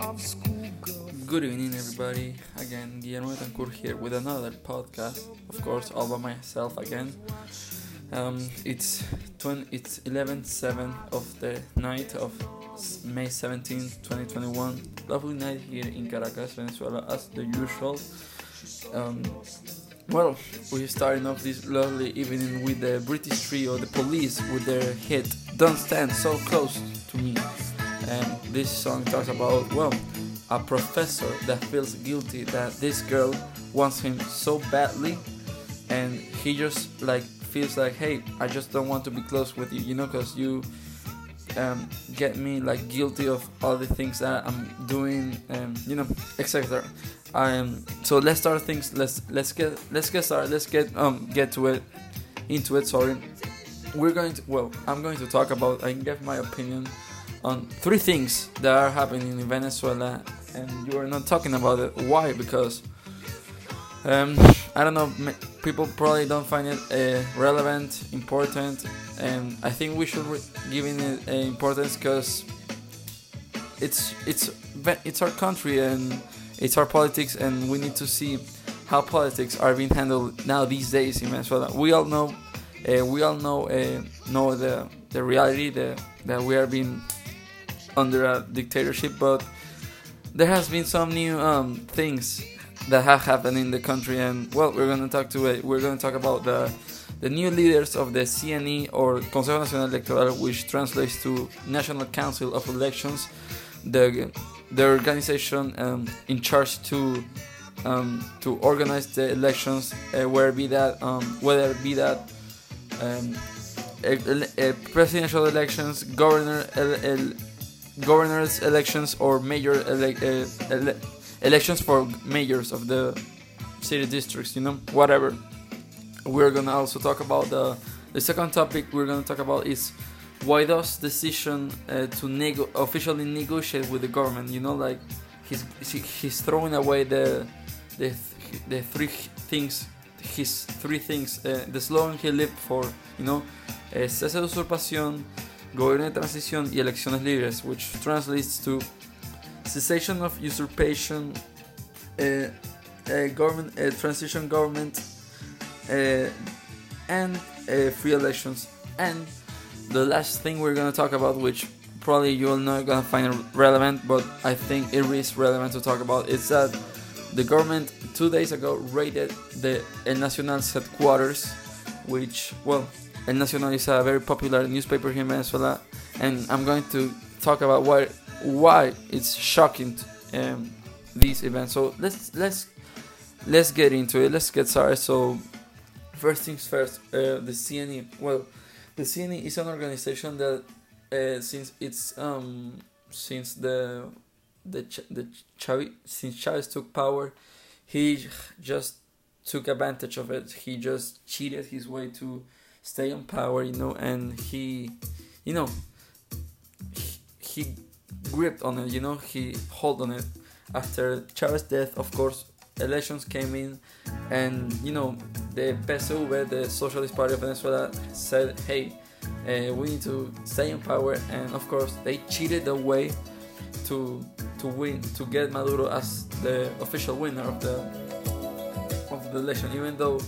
Good evening, everybody. Again, Guillermo Betancourt here with another podcast. Of course, all by myself again. Um, it's 20, it's 11:07 of the night of May 17, 2021. Lovely night here in Caracas, Venezuela, as the usual. Um, well, we're starting off this lovely evening with the British trio, the police, with their hit "Don't Stand So Close to Me." And this song talks about well, a professor that feels guilty that this girl wants him so badly, and he just like feels like, hey, I just don't want to be close with you, you know, because you um, get me like guilty of all the things that I'm doing, and you know, etc. Um, so let's start things. Let's let's get let's get started. Let's get um get to it, into it. Sorry, we're going to well, I'm going to talk about. I can give my opinion on three things that are happening in Venezuela, and you are not talking about it. Why? Because um, I don't know. People probably don't find it uh, relevant, important, and I think we should give it uh, importance because it's it's it's our country and it's our politics, and we need to see how politics are being handled now these days in Venezuela. We all know, uh, we all know uh, know the the reality that that we are being under a dictatorship, but there has been some new um, things that have happened in the country, and well, we're gonna talk to it. We're gonna talk about the the new leaders of the CNE or Consejo Nacional Electoral, which translates to National Council of Elections, the the organization um, in charge to um, to organize the elections, uh, where be that um, whether be that um, e- e- presidential elections, governor el- el- governors elections, or mayor ele- uh, ele- elections for mayors of the city districts. You know, whatever. We're gonna also talk about the the second topic we're gonna talk about is Guaido's decision uh, to nego- officially negotiate with the government. You know, like he's he's throwing away the the th- the three things his three things uh, the slogan he lived for. You know, cese de usurpación, gobierno de transición y elecciones libres, which translates to cessation of usurpation, uh, uh, government uh, transition government, and free elections. And the last thing we're gonna talk about, which probably you're not gonna find relevant, but I think it is relevant to talk about, is that the government two days ago raided the El headquarters, which well, El Nacional is a very popular newspaper here in Venezuela, and I'm going to talk about why why it's shocking um, these events. So let's let's let's get into it. Let's get started. So first things first, uh, the CNE. Well, the CNE is an organization that uh, since it's um since the the Ch- the Chavi, since Chavez took power, he just took advantage of it. He just cheated his way to stay on power, you know, and he, you know, he, he gripped on it, you know, he hold on it. After Chavez's death, of course, elections came in, and you know, the PSUV, the Socialist Party of Venezuela, said, "Hey, uh, we need to stay in power," and of course, they cheated the way to to win to get Maduro as the official winner of the of the election, even though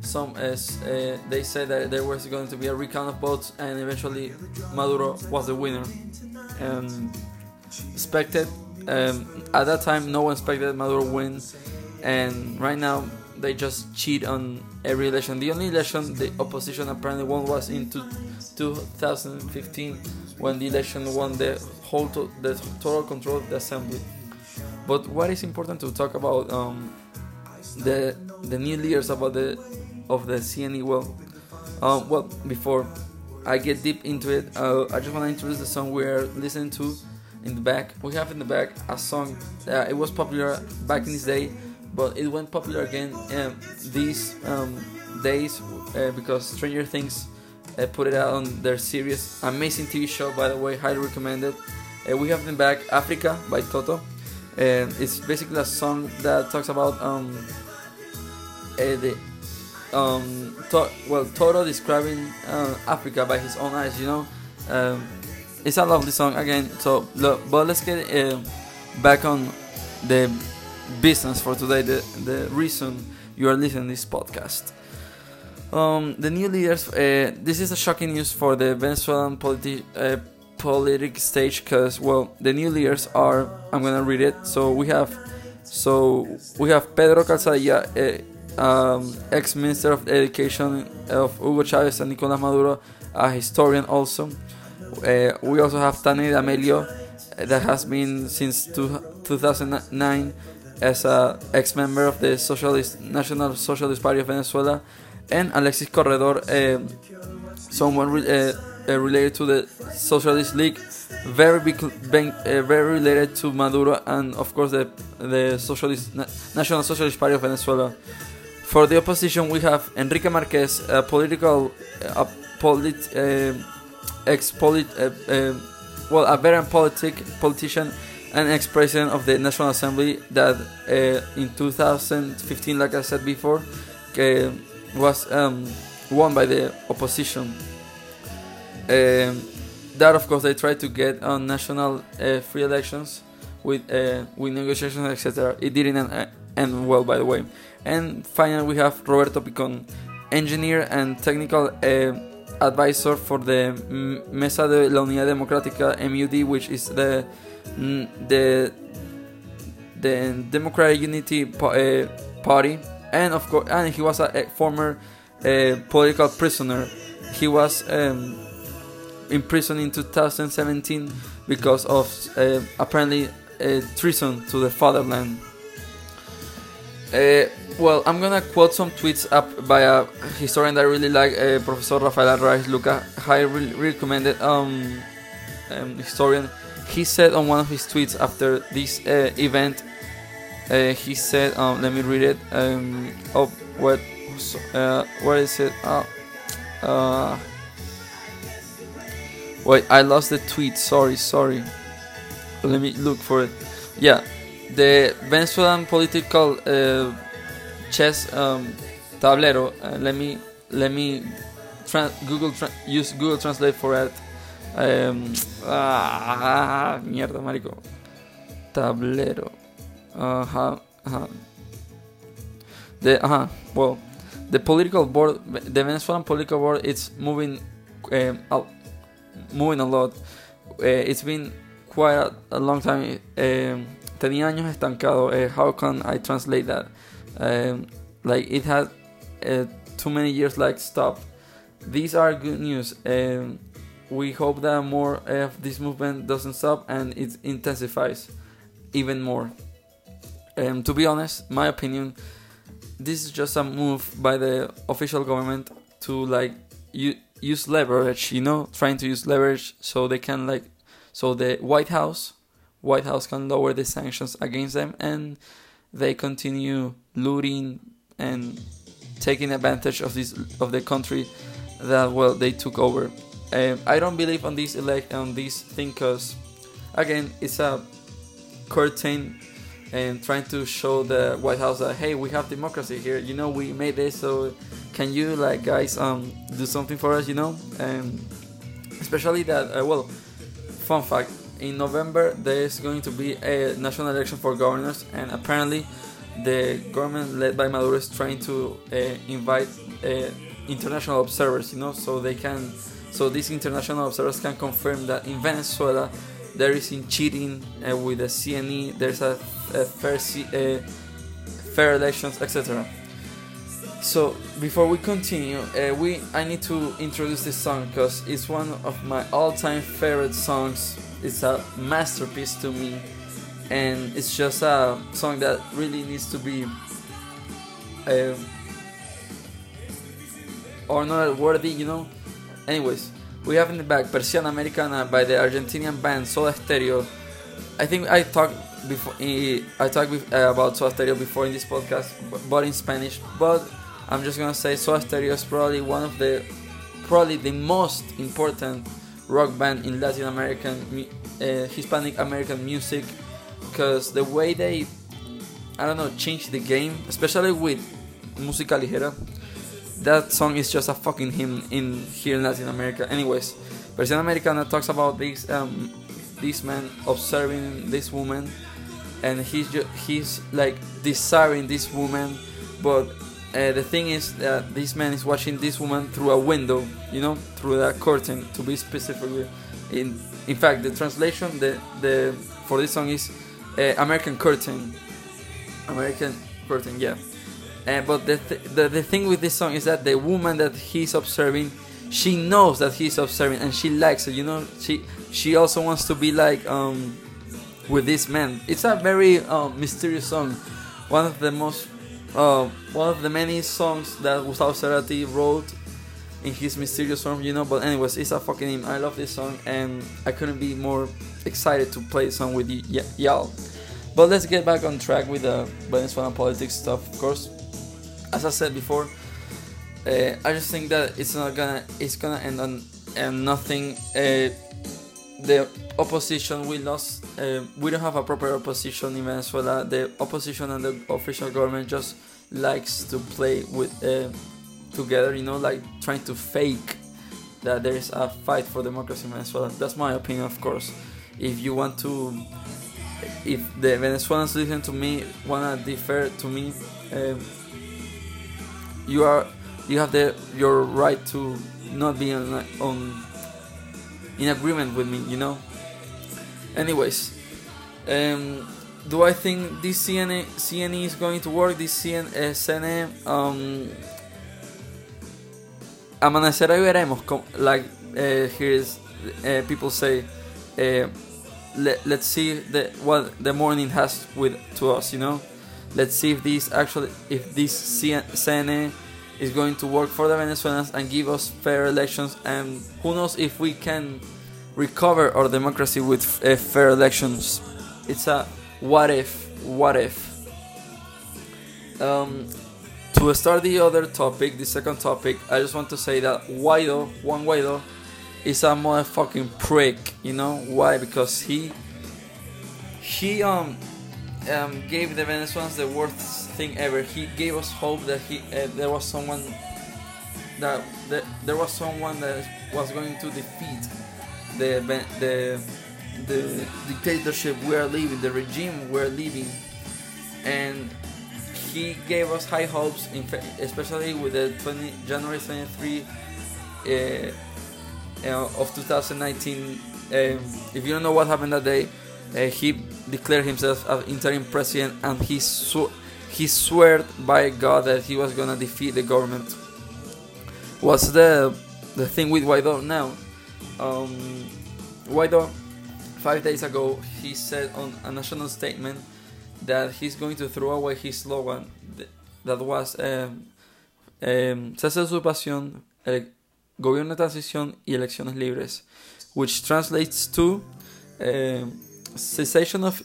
some as uh, they said that there was going to be a recount of votes, and eventually Maduro was the winner. Um, expected um, at that time, no one expected Maduro win, and right now they just cheat on every election. The only election the opposition apparently won was in two, 2015 when the election won the whole to- the total control of the assembly. But what is important to talk about um, the the new leaders about the of the CNE? Well, um, well before I get deep into it, uh, I just want to introduce the song we're listening to in the back. We have in the back a song that it was popular back in this day, but it went popular again um, these um, days uh, because Stranger Things uh, put it out on their series. Amazing TV show, by the way, highly recommended. Uh, we have in the back Africa by Toto. And it's basically a song that talks about um, uh, the um, to- well Toto describing uh, Africa by his own eyes. You know, um, it's a lovely song again. So, look, but let's get uh, back on the business for today. The the reason you are listening to this podcast. Um, the new leaders. Uh, this is a shocking news for the Venezuelan politi- uh, political stage because well, the new leaders are. I'm gonna read it. So we have, so we have Pedro Calzadilla, uh, um, ex-minister of education of Hugo Chavez and Nicolas Maduro, a historian also. Uh, we also have Tani D'Amelio, uh, that has been since two, 2009 as a ex-member of the Socialist National Socialist Party of Venezuela, and Alexis Corredor, uh, someone re- uh, related to the Socialist League, very big, very related to Maduro, and of course the the Socialist Na- National Socialist Party of Venezuela. For the opposition, we have Enrique Marquez, a political, a polit, uh, ex-polit, uh, uh, well, a veteran politic politician and ex-president of the National Assembly that in 2015, like I said before, was um, won by the opposition. That, of course, they tried to get on national free elections with uh, with negotiations, etc. It didn't end well, by the way. And finally, we have Roberto Picon, engineer and technical uh, advisor for the Mesa de la Unidad Democrática (MUD), which is the mm, the the Democratic Unity uh, Party, and of course, and he was a, a former uh, political prisoner. He was um, imprisoned in 2017 because of uh, apparently treason to the fatherland. Uh, well, I'm gonna quote some tweets up by a historian that I really like, uh, Professor Rafael Arraiz Lucca, highly recommended um, um, historian. He said on one of his tweets after this uh, event, uh, he said, um, let me read it. Oh, what? Uh, where is it? Oh, wait, I lost the tweet. Sorry, sorry. Let me look for it. Yeah, the Venezuelan political uh, chess um, tablero. Uh, let me let me tra- Google tra- use Google Translate for it. Um, ah, mierda, marico. Tablero. Uh-huh, uh-huh. The uh-huh. Well, the political board, the Venezuelan political board, it's moving, um, out, moving a lot. Uh, it's been quite a, a long time. Um, tenía años estancado. Uh, how can I translate that? Um, like it had uh, too many years like stopped. These are good news. Um, we hope that more of this movement doesn't stop and it intensifies even more. Um, to be honest, my opinion, this is just a move by the official government to like use leverage. You know, trying to use leverage so they can like, so the White House, White House can lower the sanctions against them and they continue looting and taking advantage of this of the country that well they took over. Um, I don't believe on this elect on this thing because again it's a curtain and trying to show the White House that hey we have democracy here you know we made this so can you like guys um do something for us you know and especially that uh, well fun fact in November there is going to be a national election for governors and apparently the government led by Maduro is trying to uh, invite uh, international observers, you know, so they can, so these international observers can confirm that in Venezuela there is in cheating uh, with the CNE, there's a, a fair, uh, fair elections, etc. So before we continue, uh, we I need to introduce this song because it's one of my all-time favorite songs. It's a masterpiece to me. And it's just a song that really needs to be um, honored worthy you know? Anyways we have in the back Persiana Americana by the Argentinian band Soda Stereo. I think I talked before I talked uh, about Soda Stereo before in this podcast but in Spanish but I'm just gonna say Soda Stereo is probably one of the probably the most important rock band in Latin American uh, Hispanic American music because the way they I don't know change the game, especially with música ligera. That song is just a fucking hymn in here in Latin America. Anyways, Persiana Americana talks about this um, this man observing this woman, and he's ju- he's like desiring this woman, but uh, the thing is that this man is watching this woman through a window, you know, through that curtain to be specific. In in fact, the translation the the for this song is uh, American curtain, American curtain, yeah. Uh, but the, th- the the thing with this song is that the woman that he's observing, she knows that he's observing and she likes it. You know, she she also wants to be like um with this man. It's a very um, mysterious song, one of the most uh, one of the many songs that Gustavo Cerati wrote in his mysterious form. You know, but anyways, it's a fucking hymn. I love this song and I couldn't be more excited to play song with y- y- y'all. But let's get back on track with the Venezuelan politics stuff, of course as I said before, uh, I just think that it's not gonna it's gonna end on and nothing. Uh, the opposition we lost. Uh, we don't have a proper opposition in Venezuela. The opposition and the official government just likes to play with uh, together. You know, like trying to fake that there is a fight for democracy in Venezuela. That's my opinion, of course. If you want to, if the Venezuelans listen to me, wanna defer to me. Um, you are you have the your right to not be on, on in agreement with me you know anyways um, do I think this CNE, CNE is going to work? This CN, uh, CNE um, amanecer hoy veremos. Like uh, here is uh, people say uh, let, let's see the, what the morning has with to us you know? Let's see if this actually if this CNE is going to work for the Venezuelans and give us fair elections. And who knows if we can recover our democracy with uh, fair elections. It's a what if what if. Um, to start the other topic the second topic I just want to say that Guaido Juan Guaido is a motherfucking prick you know? Why? Because he he um um, gave the Venezuelans the worst thing ever. He gave us hope that he uh, there was someone that, that there was someone that was going to defeat the the the dictatorship we are living, the regime we are living, and he gave us high hopes, especially with the 20 January 23 uh, of 2019. Um, if you don't know what happened that day, uh, he declared himself as interim president and he sw- he swore by God that he was gonna defeat the government. What's the the thing with Guaido now? Um, Guaido, five days ago, he said on a national statement that he's going to throw away his slogan that was um, um, cese usurpación, ele- gobierno de transición y elecciones libres, which translates to um, cessation of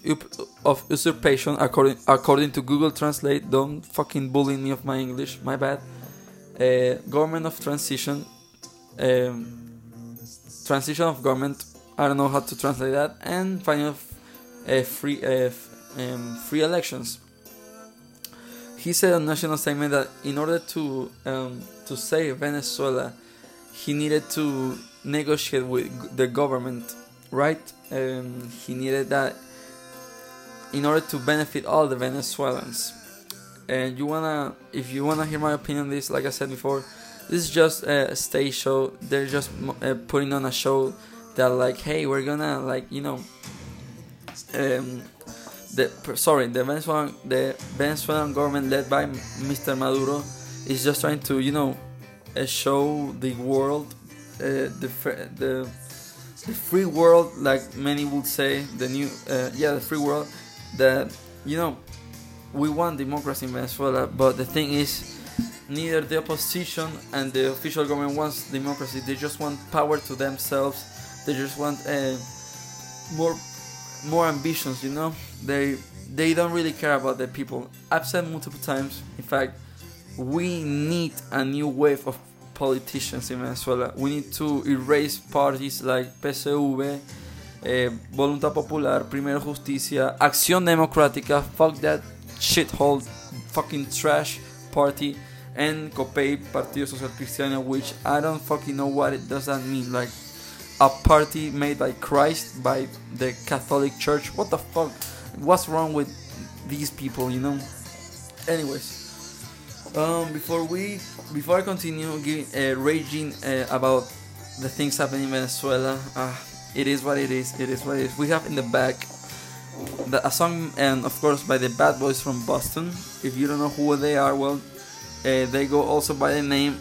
of usurpation according according to Google Translate. Don't fucking bully me of my English. My bad. Uh, government of transition. Um, transition of government. I don't know how to translate that. And final uh, free uh, um, free elections. He said on national statement that in order to um, to save Venezuela, he needed to negotiate with the government, right? Um, he needed that in order to benefit all the Venezuelans. And you wanna, if you wanna hear my opinion on this, like I said before, this is just a stage show. They're just uh, putting on a show that, like, hey, we're gonna, like, you know, um, the sorry, the Venezuelan, the Venezuelan government led by Mr. Maduro is just trying to, you know, uh, show the world, uh, the the the free world, like many would say, the new, uh, yeah, the free world, that you know, we want democracy in Venezuela, but the thing is, neither the opposition and the official government wants democracy. They just want power to themselves. They just want uh, more more ambitions. You know, they they don't really care about the people. I've said multiple times. In fact, we need a new wave of politicians in Venezuela. We need to erase parties like PSV, eh, Voluntad Popular, Primero Justicia, Acción Democrática, fuck that shithole fucking trash party, and COPEI, Partido Social Cristiano, which I don't fucking know what it does that mean. Like, a party made by Christ by the Catholic Church. What the fuck? What's wrong with these people? You know. Anyways, um, before we before I continue giving, uh, raging uh, about the things happening in Venezuela, uh, it is what it is. It is what it is. We have in the back the, a song, and of course by the Bad Boys from Boston. If you don't know who they are, well, uh, they go also by the name.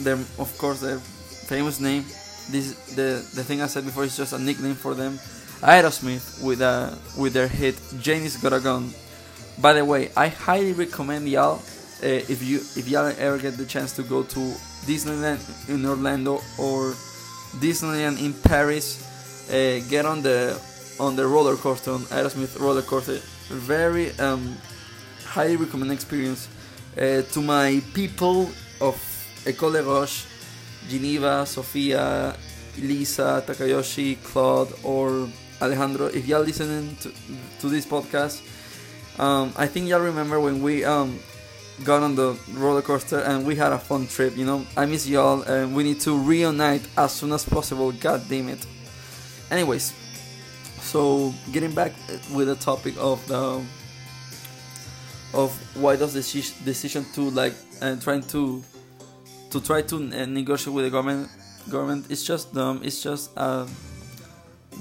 Their of course their famous name. This the the thing I said before is just a nickname for them. Aerosmith with a with their hit Janie's Got a Gun. By the way, I highly recommend y'all uh, if you if y'all ever get the chance to go to Disneyland in Orlando or Disneyland in Paris, uh, get on the on the roller coaster on Aerosmith roller coaster. Very um, highly recommend experience. Uh, to my people of École Roche, Geneva, Sofia, Lisa, Takayoshi, Claude, or Alejandro, if y'all listening to, to this podcast, um, I think y'all remember when we um, got on the roller coaster and we had a fun trip. You know, I miss y'all, and we need to reunite as soon as possible. God damn it. Anyways, so getting back with the topic of the of Guaido's this decision to like uh, trying to to try to uh, negotiate with the government government it's just dumb. It's just a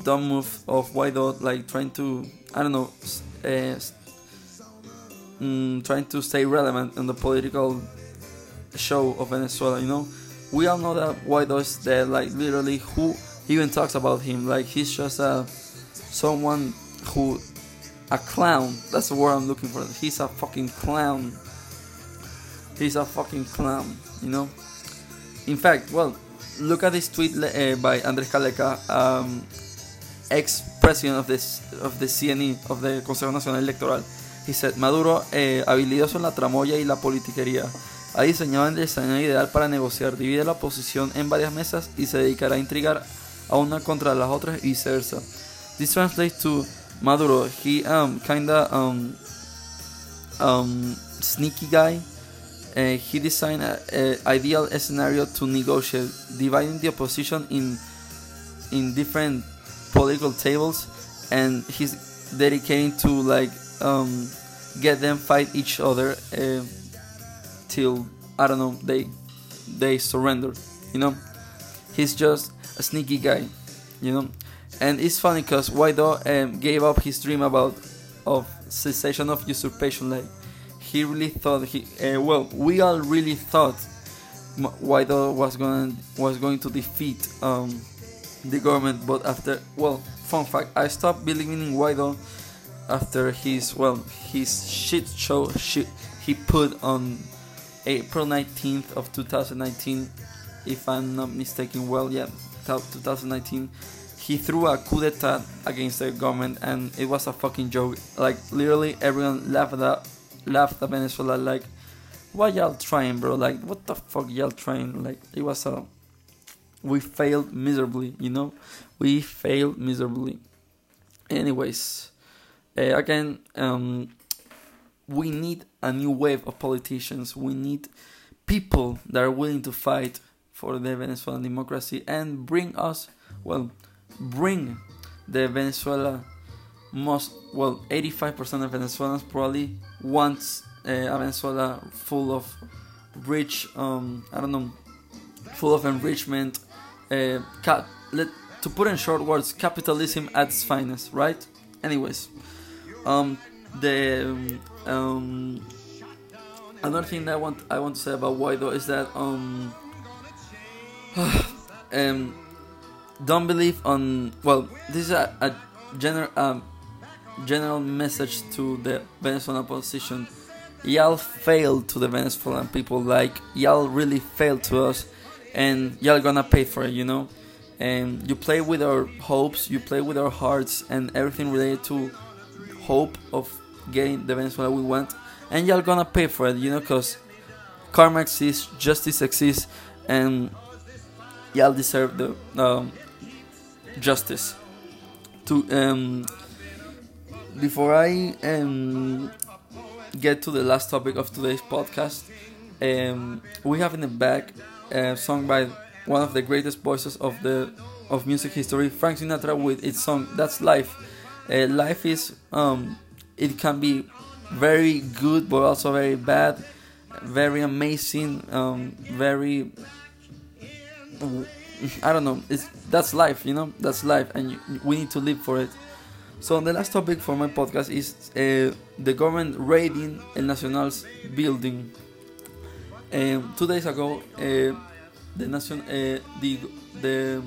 dumb move of Guaido like trying to I don't know uh, mm, trying to stay relevant in the political show of Venezuela you know? We all know that why does there like literally who even talks about him. Like he's just a someone who a clown. That's the word I'm looking for. He's a fucking clown. He's a fucking clown you know in fact well look at this tweet uh, by Andrés Caleca um, ex-president of this of the CNE of the Consejo Nacional Electoral. He said Maduro eh, habilidoso en la tramoya y la politiquería. Ha diseñado el escenario ideal para negociar. Divide la oposición en varias mesas y se dedicará a intrigar a una contra las otras y viceversa. This translates to Maduro. He um kinda um um sneaky guy. Uh, he designed an ideal scenario to negotiate, dividing the opposition in in different political tables, and he's dedicating to like um, get them fight each other uh, till I don't know they they surrender. You know, he's just a sneaky guy. You know, and it's funny because Guaido um, gave up his dream about of cessation of usurpation. Like he really thought he uh, well, we all really thought Guaido was going was going to defeat um, the government, but after well, fun fact, I stopped believing in Guaido after his well his shit show shit he put on April 19th of 2019 if I'm not mistaken well yeah 2019 he threw a coup d'etat against the government and it was a fucking joke. Like literally everyone laughed at laughed at Venezuela like why y'all trying bro? Like what the fuck y'all trying? Like it was a we failed miserably, you know? We failed miserably. Anyways, uh, again, um, we need a new wave of politicians. We need people that are willing to fight for the Venezuelan democracy and bring us, well, bring the Venezuela most well 85% of Venezuelans probably wants uh, a Venezuela full of rich um, I don't know full of enrichment uh, let, to put in short words capitalism at its finest right? Anyways um, the um, another thing that I want I want to say about Guaido is that um, um don't believe on well this is a, a general um, general message to the Venezuelan opposition. Y'all failed to the Venezuelan people like y'all really failed to us and y'all gonna pay for it you know? And you play with our hopes you play with our hearts and everything related to hope of getting the Venezuela we want and y'all gonna pay for it you know because karma exists justice exists and y'all deserve the um, justice. To um, before I um, get to the last topic of today's podcast, um, we have in the back a song by one of the greatest voices of the of music history, Frank Sinatra with its song "That's Life." Uh, life is um, it can be very good, but also very bad, very amazing, um, very I don't know. It's that's life, you know. That's life, and you, we need to live for it. So the last topic for my podcast is uh, the government raiding El Nacional's building. Um, two days ago, uh, the nation, uh, the the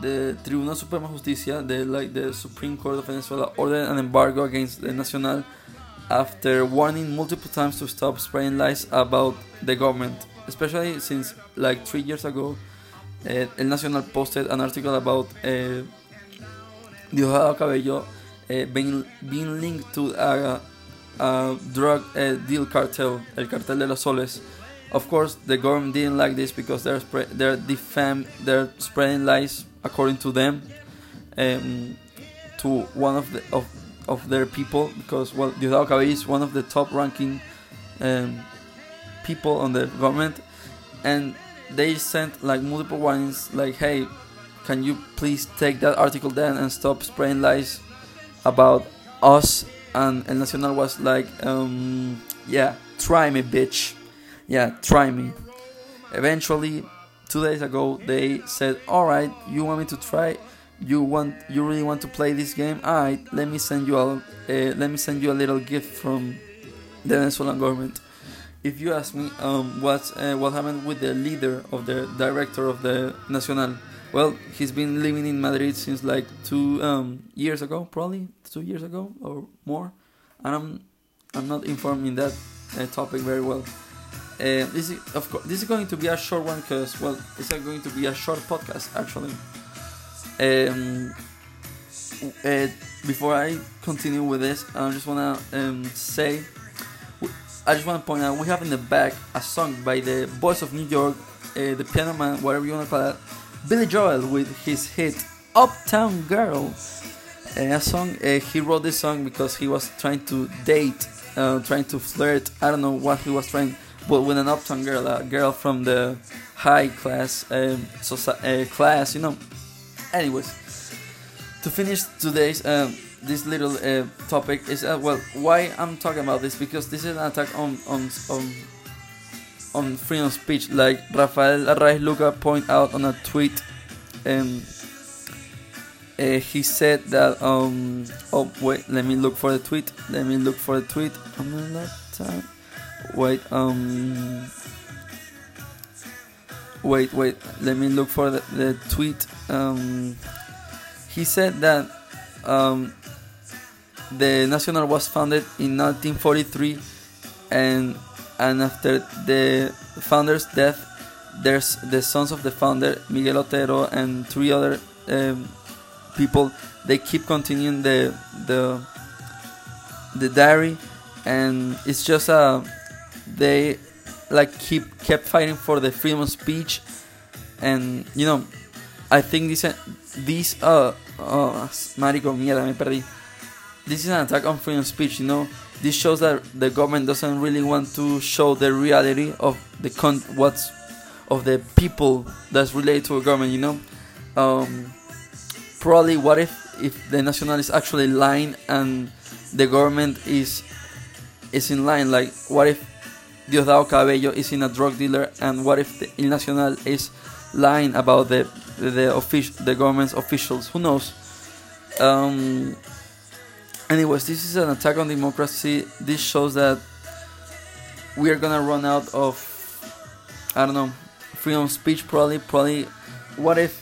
the Tribunal Suprema Justicia, the like the Supreme Court of Venezuela, ordered an embargo against the Nacional after warning multiple times to stop spreading lies about the government, especially since like three years ago, uh, El Nacional posted an article about uh, Diosdado Cabello uh, being, being linked to a, a drug uh, deal cartel, El Cartel de los Soles. Of course, the government didn't like this because they're spre- they're defam they're spreading lies according to them um, to one of the of, of their people because well Diosdado Cabello is one of the top ranking um, people on the government and they sent like multiple warnings like hey can you please take that article down and stop spreading lies about us? And El Nacional was like um, yeah try me bitch. Yeah try me. Eventually two days ago they said all right you want me to try you want you really want to play this game? All right let me send you a uh, let me send you a little gift from the venezuelan government if you ask me um, what uh, what happened with the leader of the director of the nacional? Well he's been living in madrid since like two um, years ago probably two years ago or more. And i'm i'm not informed in that uh, topic very well. Uh, this is of course this is going to be a short one because well it's going to be a short podcast actually. Um, uh, before I continue with this, I just wanna um, say, I just wanna point out we have in the back a song by the Boys of New York, uh, the piano man, whatever you wanna call it, Billy Joel with his hit "Uptown Girl." Uh, a song uh, he wrote this song because he was trying to date, uh, trying to flirt. I don't know what he was trying but with an uptown girl, a girl from the high class um, uh, class, you know. Anyways, to finish today's um, this little uh, topic is uh, well, why I'm talking about this because this is an attack on on on on freedom of speech, like Rafael Arraiz Lucca point out on a tweet. Um, uh, he said that um oh wait let me look for the tweet let me look for the tweet on the laptop wait um wait wait let me look for the, the tweet um he said that um the national was founded in 1943 and and after the founder's death there's the sons of the founder miguel otero and three other um, people. They keep continuing the the the diary and it's just a they like keep kept fighting for the freedom of speech. And you know I think this this uh uh marico mierda me perdí this is an attack on freedom of speech you know this shows that the government doesn't really want to show the reality of the con what's of the people that's related to a government you know um probably what if if the national is actually lying and the government is is in line like what if Diosdado Cabello is in a drug dealer, and what if the El Nacional is lying about the the official the government's officials? Who knows? Um, anyways, this is an attack on democracy. This shows that we are gonna run out of I don't know freedom of speech. Probably, probably. What if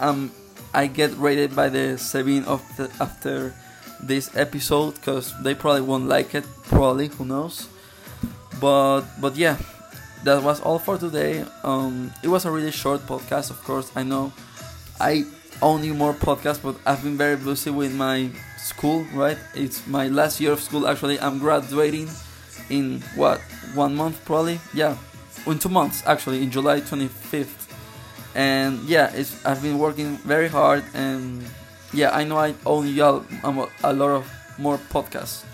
um I get raided by the SEBIN of the, after this episode? Because they probably won't like it. Probably, who knows? but but yeah that was all for today um it was a really short podcast of course i know i only more podcasts but i've been very busy with my school right? It's my last year of school. Actually i'm graduating in what one month probably? Yeah in two months actually in july 25th and yeah it's i've been working very hard and yeah i know i owe y'all a lot of more podcasts.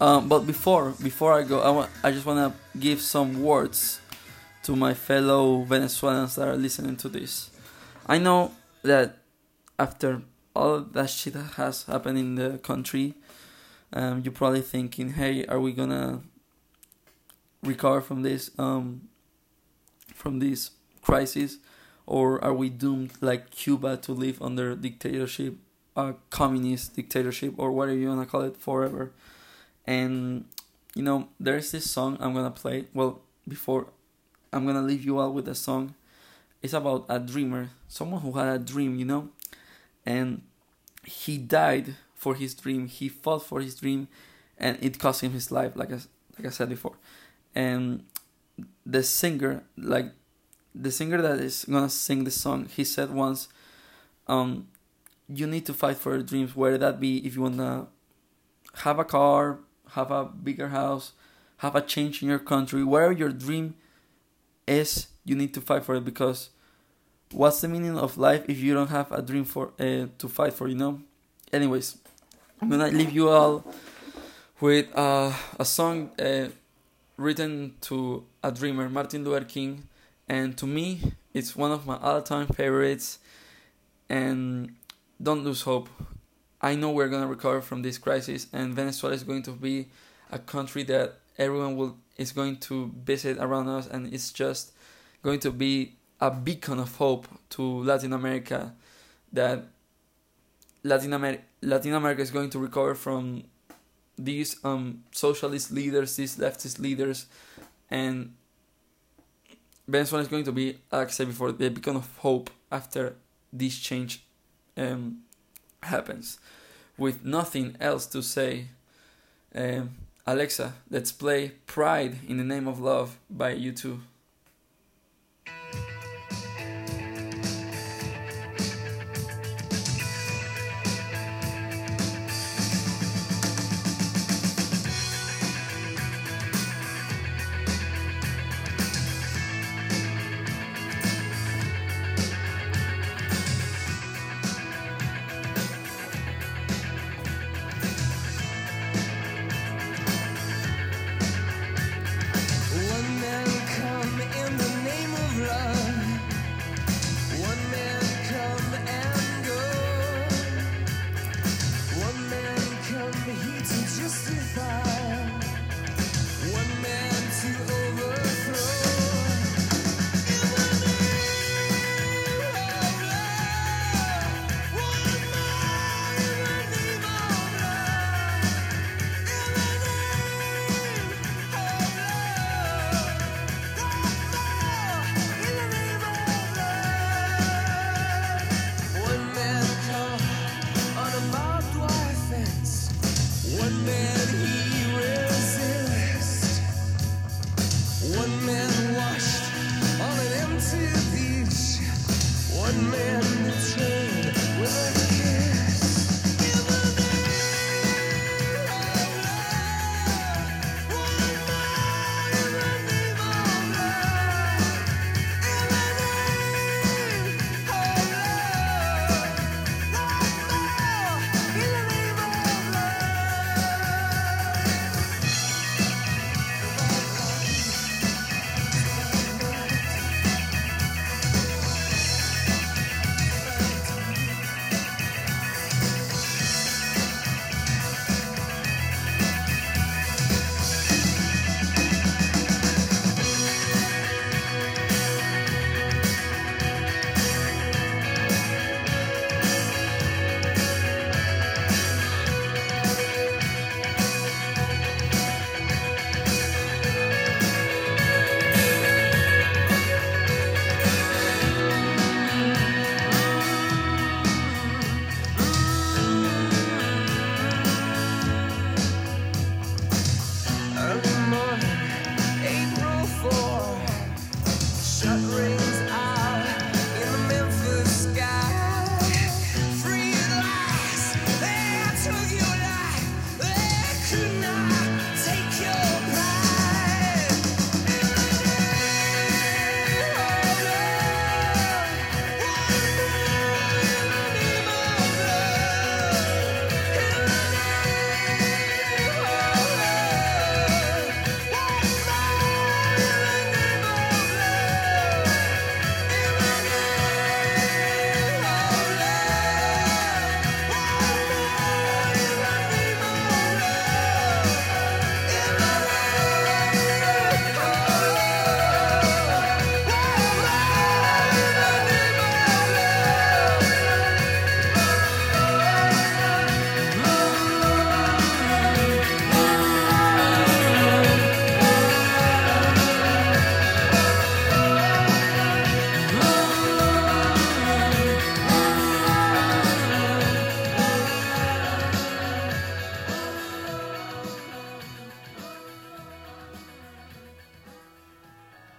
Um, but before before I go, I want I just want to give some words to my fellow Venezuelans that are listening to this. I know that after all that shit that has happened in the country, um, you're probably thinking, "Hey, are we gonna recover from this um, from this crisis, or are we doomed like Cuba to live under dictatorship, a communist dictatorship, or whatever you wanna call it, forever?" And you know, there's this song I'm gonna play. Well, before I'm gonna leave you all with a song. It's about a dreamer, someone who had a dream, you know, and he died for his dream. He fought for his dream, and it cost him his life, like I, like I said before. And the singer, like the singer that is gonna sing the song, he said once, um, "You need to fight for your dreams, whether that be if you wanna have a car, have a bigger house, have a change in your country, wherever your dream is, you need to fight for it because." What's the meaning of life if you don't have a dream for uh, to fight for? You know. Anyways, I'm gonna leave you all with uh, a song uh, written to a dreamer, Martin Luther King, and to me, it's one of my all-time favorites. And don't lose hope. I know we're gonna recover from this crisis, and Venezuela is going to be a country that everyone will is going to visit around us, and it's just going to be a beacon of hope to Latin America that Latin, Amer- Latin America is going to recover from these um, socialist leaders, these leftist leaders, and Venezuela is going to be, like I said before, the beacon of hope after this change um, happens. With nothing else to say, um, Alexa, let's play Pride in the Name of Love by U2.